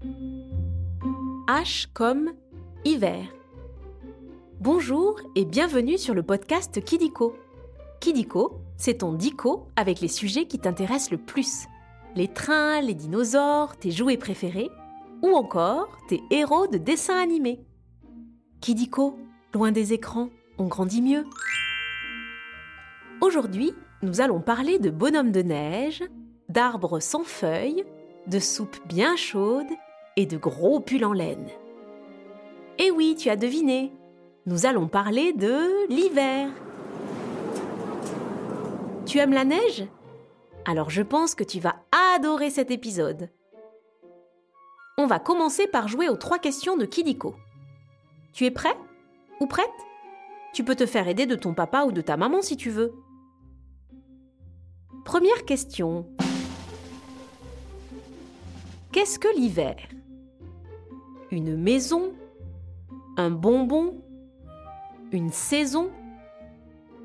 H comme hiver. Bonjour et bienvenue sur le podcast Kidiko. Kidiko, c'est ton dico avec les sujets qui t'intéressent le plus. Les trains, les dinosaures, tes jouets préférés ou encore tes héros de dessins animés. Kidiko, loin des écrans, on grandit mieux. Aujourd'hui, nous allons parler de bonhommes de neige, d'arbres sans feuilles, de soupe bien chaude et de gros pulls en laine. Eh oui, tu as deviné, nous allons parler de l'hiver. Tu aimes la neige? Alors je pense que tu vas adorer cet épisode. On va commencer par jouer aux trois questions de Kidiko. Tu es prêt? Ou prête? Tu peux te faire aider de ton papa ou de ta maman si tu veux. Première question. Qu'est-ce que l'hiver? Une maison? Un bonbon? Une saison?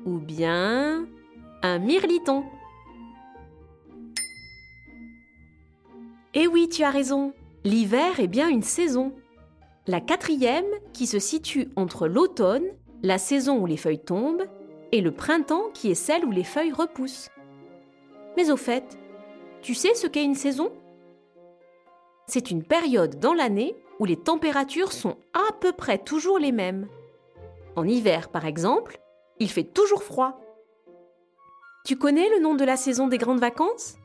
Ou bien un mirliton? Eh oui, tu as raison. L'hiver est bien une saison. La quatrième qui se situe entre l'automne, la saison où les feuilles tombent, et le printemps qui est celle où les feuilles repoussent. Mais au fait, tu sais ce qu'est une saison? C'est une période dans l'année où les températures sont à peu près toujours les mêmes. En hiver, par exemple, il fait toujours froid. Tu connais le nom de la saison des grandes vacances?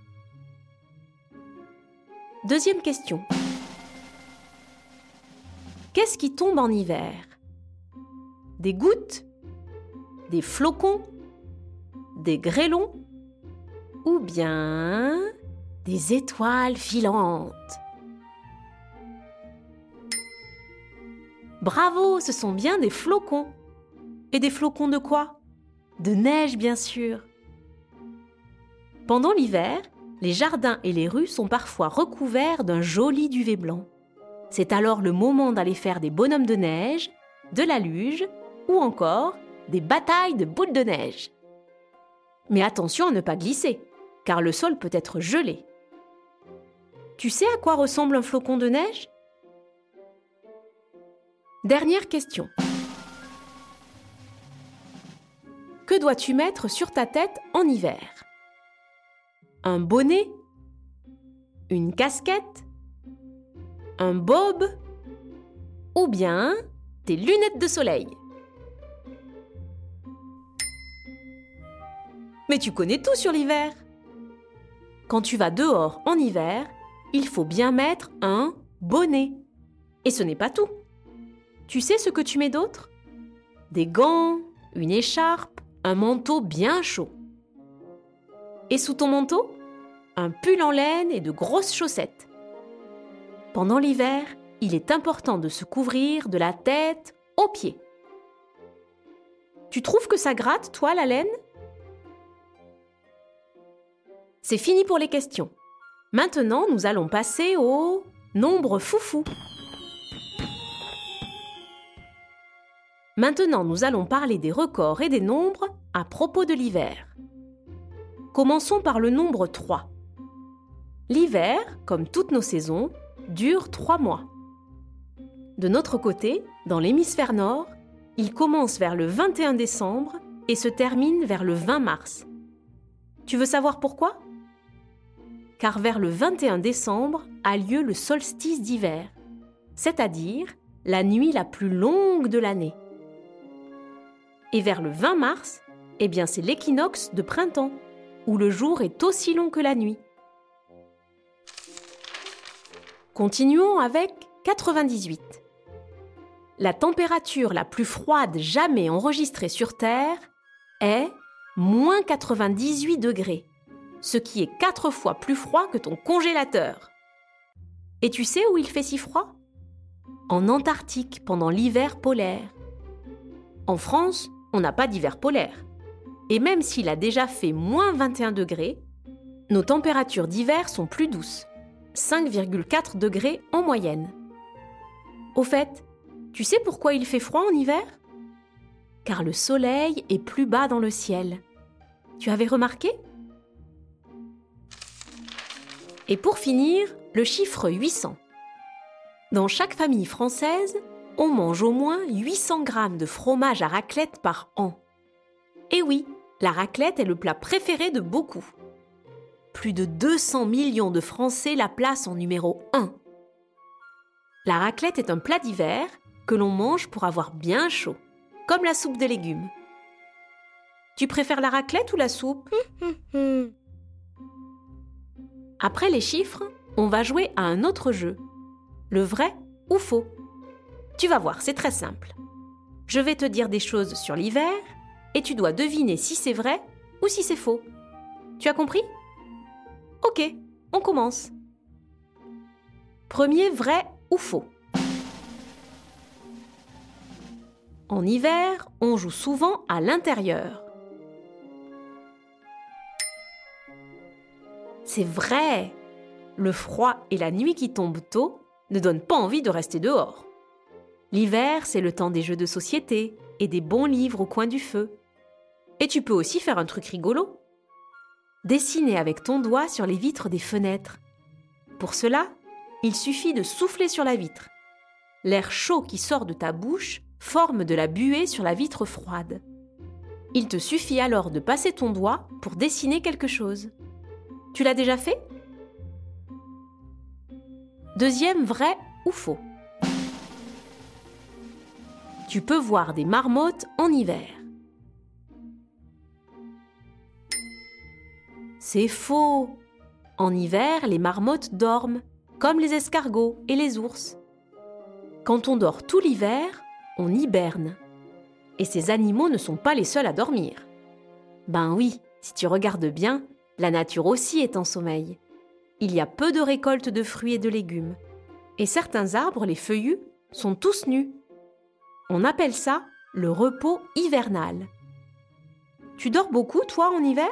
Deuxième question. Qu'est-ce qui tombe en hiver? Des gouttes? Des flocons? Des grêlons? Ou bien des étoiles filantes? Bravo, ce sont bien des flocons. Et des flocons de quoi? De neige, bien sûr. Pendant l'hiver, les jardins et les rues sont parfois recouverts d'un joli duvet blanc. C'est alors le moment d'aller faire des bonhommes de neige, de la luge ou encore des batailles de boules de neige. Mais attention à ne pas glisser car le sol peut être gelé. Tu sais à quoi ressemble un flocon de neige? Dernière question. Que dois-tu mettre sur ta tête en hiver? Un bonnet? Une casquette? Un bob? Ou bien des lunettes de soleil? Mais tu connais tout sur l'hiver quand tu vas dehors en hiver, il faut bien mettre un bonnet. Et ce n'est pas tout. Tu sais ce que tu mets d'autre? Des gants, une écharpe, un manteau bien chaud. Et sous ton manteau? Un pull en laine et de grosses chaussettes. Pendant l'hiver, il est important de se couvrir de la tête aux pieds. Tu trouves que ça gratte, toi, la laine? C'est fini pour les questions. Maintenant, nous allons passer au nombre foufou. Maintenant, nous allons parler des records et des nombres à propos de l'hiver. Commençons par le nombre 3. L'hiver, comme toutes nos saisons, dure 3 mois. De notre côté, dans l'hémisphère nord, il commence vers le 21 décembre et se termine vers le 20 mars. Tu veux savoir pourquoi? Car vers le 21 décembre a lieu le solstice d'hiver, c'est-à-dire la nuit la plus longue de l'année. Et vers le 20 mars, eh bien c'est l'équinoxe de printemps, où le jour est aussi long que la nuit. Continuons avec 98. La température la plus froide jamais enregistrée sur Terre est moins 98 degrés ce qui est quatre fois plus froid que ton congélateur. Et tu sais où il fait si froid? En Antarctique pendant l'hiver polaire. En France, on n'a pas d'hiver polaire. Et même s'il a déjà fait moins 21 degrés, nos températures d'hiver sont plus douces, 5,4 degrés en moyenne. Au fait, tu sais pourquoi il fait froid en hiver? Car le soleil est plus bas dans le ciel. Tu avais remarqué? Et pour finir, le chiffre 800. Dans chaque famille française, on mange au moins 800 grammes de fromage à raclette par an. Et oui, la raclette est le plat préféré de beaucoup. Plus de 200 millions de Français la placent en numéro 1. La raclette est un plat d'hiver que l'on mange pour avoir bien chaud, comme la soupe de légumes. Tu préfères la raclette ou la soupe? Après les chiffres, on va jouer à un autre jeu. Le vrai ou faux? Tu vas voir, c'est très simple. Je vais te dire des choses sur l'hiver et tu dois deviner si c'est vrai ou si c'est faux. Tu as compris? Ok, on commence. Premier vrai ou faux? En hiver, on joue souvent à l'intérieur. C'est vrai Le froid et la nuit qui tombe tôt ne donnent pas envie de rester dehors. L'hiver, c'est le temps des jeux de société et des bons livres au coin du feu. Et tu peux aussi faire un truc rigolo. Dessiner avec ton doigt sur les vitres des fenêtres. Pour cela, il suffit de souffler sur la vitre. L'air chaud qui sort de ta bouche forme de la buée sur la vitre froide. Il te suffit alors de passer ton doigt pour dessiner quelque chose. Tu l'as déjà fait? Deuxième vrai ou faux? Tu peux voir des marmottes en hiver. C'est faux. En hiver, les marmottes dorment, comme les escargots et les ours. Quand on dort tout l'hiver, on hiberne. Et ces animaux ne sont pas les seuls à dormir. Ben oui, si tu regardes bien, la nature aussi est en sommeil. Il y a peu de récoltes de fruits et de légumes. Et certains arbres, les feuillus, sont tous nus. On appelle ça le repos hivernal. Tu dors beaucoup, toi, en hiver?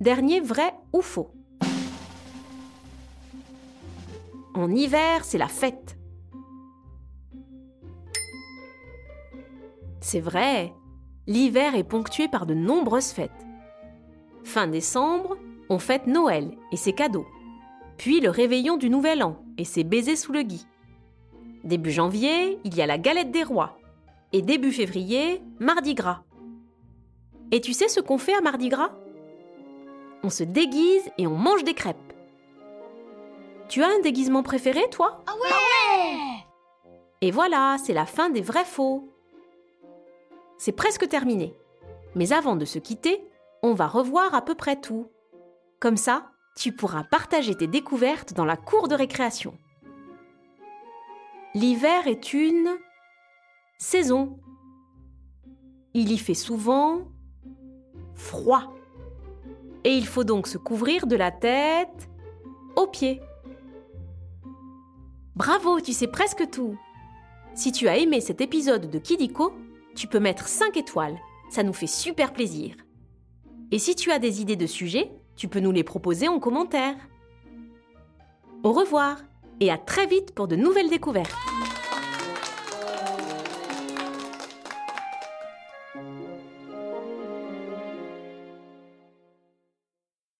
Dernier vrai ou faux? En hiver, c'est la fête. C'est vrai, l'hiver est ponctué par de nombreuses fêtes. Fin décembre, on fête Noël et ses cadeaux. Puis le réveillon du Nouvel An et ses baisers sous le gui. Début janvier, il y a la galette des rois. Et début février, Mardi Gras. Et tu sais ce qu'on fait à Mardi Gras? On se déguise et on mange des crêpes. Tu as un déguisement préféré, toi? Ah ouais Et voilà, c'est la fin des vrais faux c'est presque terminé. Mais avant de se quitter, on va revoir à peu près tout. Comme ça, tu pourras partager tes découvertes dans la cour de récréation. L'hiver est une saison. Il y fait souvent froid. Et il faut donc se couvrir de la tête aux pieds. Bravo, tu sais presque tout. Si tu as aimé cet épisode de Kidiko, tu peux mettre 5 étoiles, ça nous fait super plaisir. Et si tu as des idées de sujets, tu peux nous les proposer en commentaire. Au revoir et à très vite pour de nouvelles découvertes.